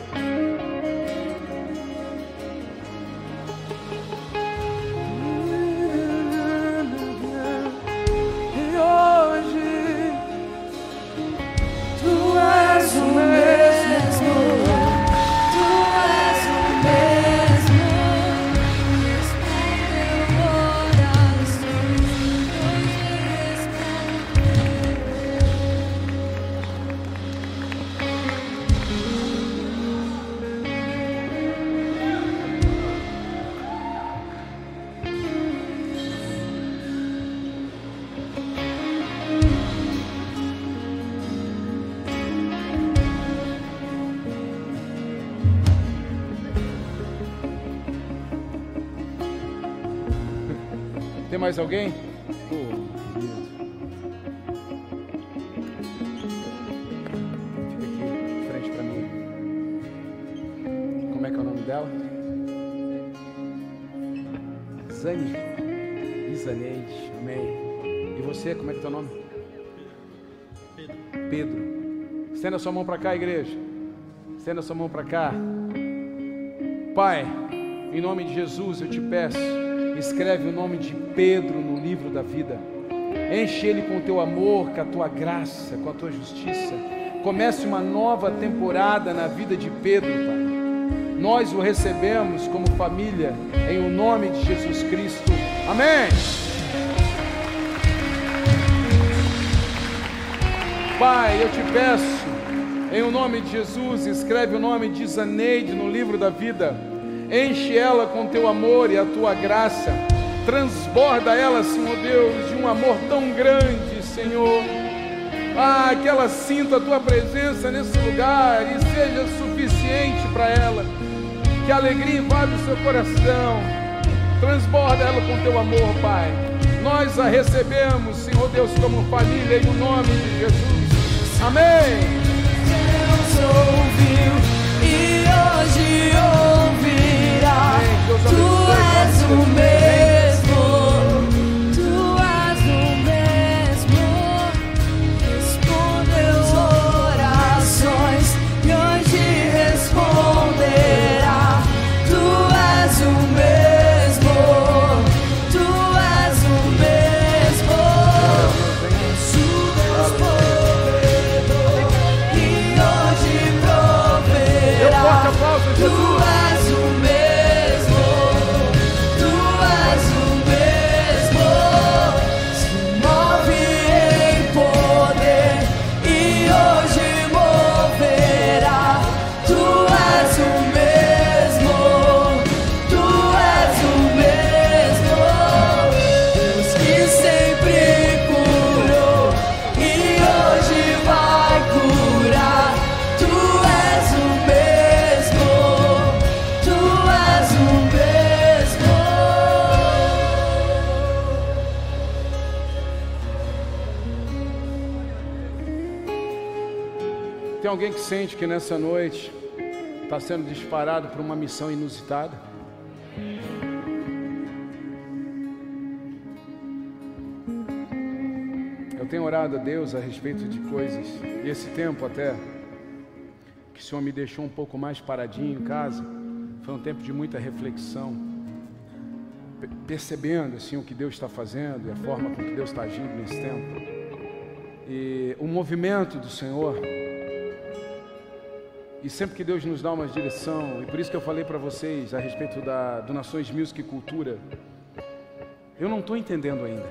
Mais alguém? Pô, querido. Fica aqui, frente para mim. Como é que é o nome dela? Zane. Isaneide. Amém. E você, como é que é teu nome? Pedro. Pedro. Estenda sua mão para cá, igreja. Estenda sua mão para cá. Pai, em nome de Jesus eu te peço, escreve o nome de Pedro no livro da vida. Enche ele com o teu amor, com a tua graça, com a tua justiça. Comece uma nova temporada na vida de Pedro, Pai. Nós o recebemos como família em o nome de Jesus Cristo. Amém. Pai, eu te peço, em o nome de Jesus, escreve o nome de Zaneide no livro da vida. Enche ela com teu amor e a tua graça. Transborda ela, Senhor Deus, de um amor tão grande, Senhor. Ah, que ela sinta a tua presença nesse lugar e seja suficiente para ela. Que a alegria invade o seu coração. Transborda ela com teu amor, Pai. Nós a recebemos, Senhor Deus, como família, em nome de Jesus. Amém. Deus ouviu e hoje ouvirá. Tu és o Amém. Tem alguém que sente que nessa noite está sendo disparado para uma missão inusitada? Eu tenho orado a Deus a respeito de coisas, e esse tempo até que o Senhor me deixou um pouco mais paradinho em casa, foi um tempo de muita reflexão, pe- percebendo assim o que Deus está fazendo e a forma com que Deus está agindo nesse tempo. E o movimento do Senhor e sempre que Deus nos dá uma direção, e por isso que eu falei para vocês a respeito da, do Nações Music e Cultura, eu não estou entendendo ainda,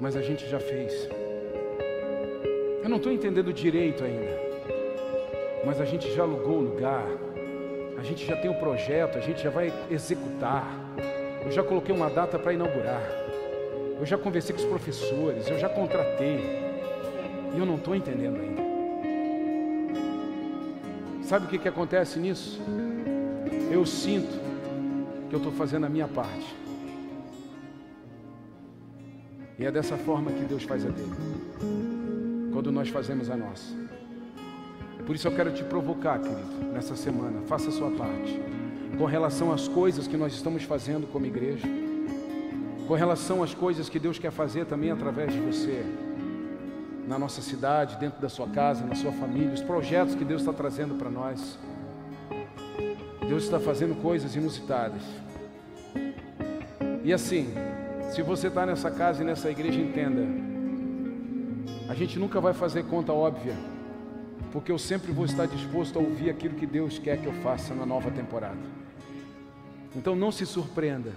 mas a gente já fez. Eu não estou entendendo direito ainda, mas a gente já alugou o lugar, a gente já tem o projeto, a gente já vai executar. Eu já coloquei uma data para inaugurar, eu já conversei com os professores, eu já contratei, e eu não estou entendendo ainda. Sabe o que, que acontece nisso? Eu sinto que eu estou fazendo a minha parte. E é dessa forma que Deus faz a dele. Quando nós fazemos a nossa. Por isso eu quero te provocar, querido, nessa semana. Faça a sua parte. Com relação às coisas que nós estamos fazendo como igreja. Com relação às coisas que Deus quer fazer também através de você na nossa cidade, dentro da sua casa, na sua família, os projetos que Deus está trazendo para nós. Deus está fazendo coisas inusitadas. E assim, se você está nessa casa e nessa igreja, entenda: a gente nunca vai fazer conta óbvia, porque eu sempre vou estar disposto a ouvir aquilo que Deus quer que eu faça na nova temporada. Então não se surpreenda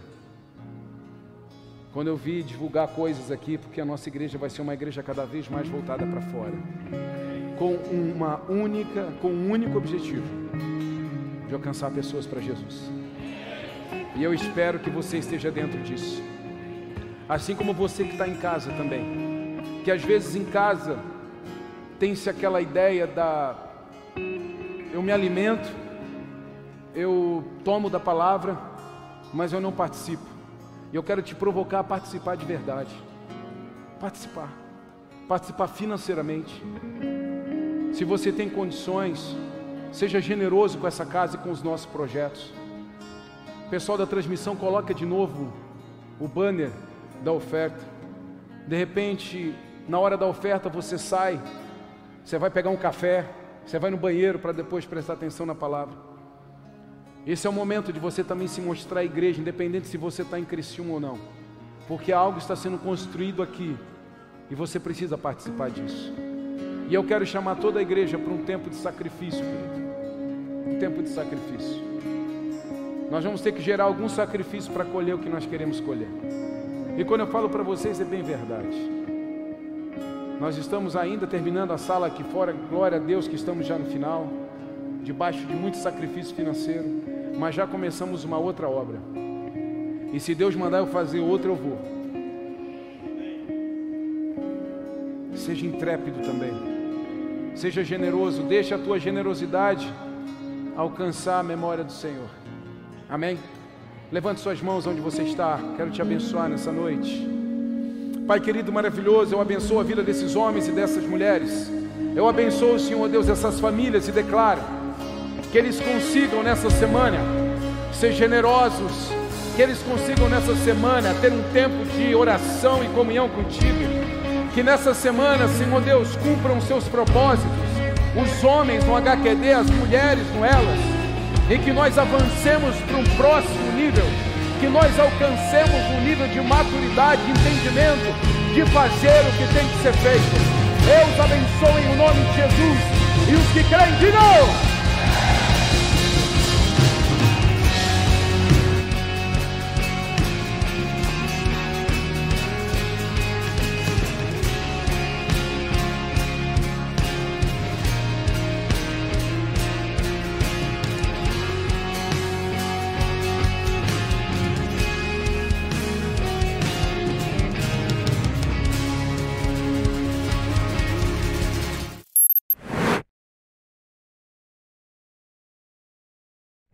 quando eu vi divulgar coisas aqui, porque a nossa igreja vai ser uma igreja cada vez mais voltada para fora, com uma única, com um único objetivo, de alcançar pessoas para Jesus. E eu espero que você esteja dentro disso. Assim como você que está em casa também, que às vezes em casa tem-se aquela ideia da eu me alimento, eu tomo da palavra, mas eu não participo. E eu quero te provocar a participar de verdade. Participar. Participar financeiramente. Se você tem condições, seja generoso com essa casa e com os nossos projetos. Pessoal da transmissão, coloca de novo o banner da oferta. De repente, na hora da oferta, você sai, você vai pegar um café, você vai no banheiro para depois prestar atenção na palavra. Esse é o momento de você também se mostrar à igreja, independente se você está em Criciúma ou não, porque algo está sendo construído aqui e você precisa participar disso. E eu quero chamar toda a igreja para um tempo de sacrifício, querido. Um tempo de sacrifício. Nós vamos ter que gerar algum sacrifício para colher o que nós queremos colher. E quando eu falo para vocês, é bem verdade. Nós estamos ainda terminando a sala aqui fora, glória a Deus que estamos já no final, debaixo de muito sacrifício financeiro, mas já começamos uma outra obra. E se Deus mandar eu fazer outra, eu vou. Seja intrépido também. Seja generoso, deixe a tua generosidade alcançar a memória do Senhor. Amém? Levante suas mãos onde você está. Quero te abençoar nessa noite. Pai querido, maravilhoso, eu abençoo a vida desses homens e dessas mulheres. Eu abençoo, Senhor Deus, essas famílias e declaro que eles consigam nessa semana ser generosos, que eles consigam nessa semana ter um tempo de oração e comunhão contigo. Que nessa semana, Senhor Deus, cumpram seus propósitos. Os homens no HQD, as mulheres no Elas. E que nós avancemos para um próximo nível. Que nós alcancemos um nível de maturidade, de entendimento, de fazer o que tem que ser feito. Deus abençoe em nome de Jesus. E os que creem, digam!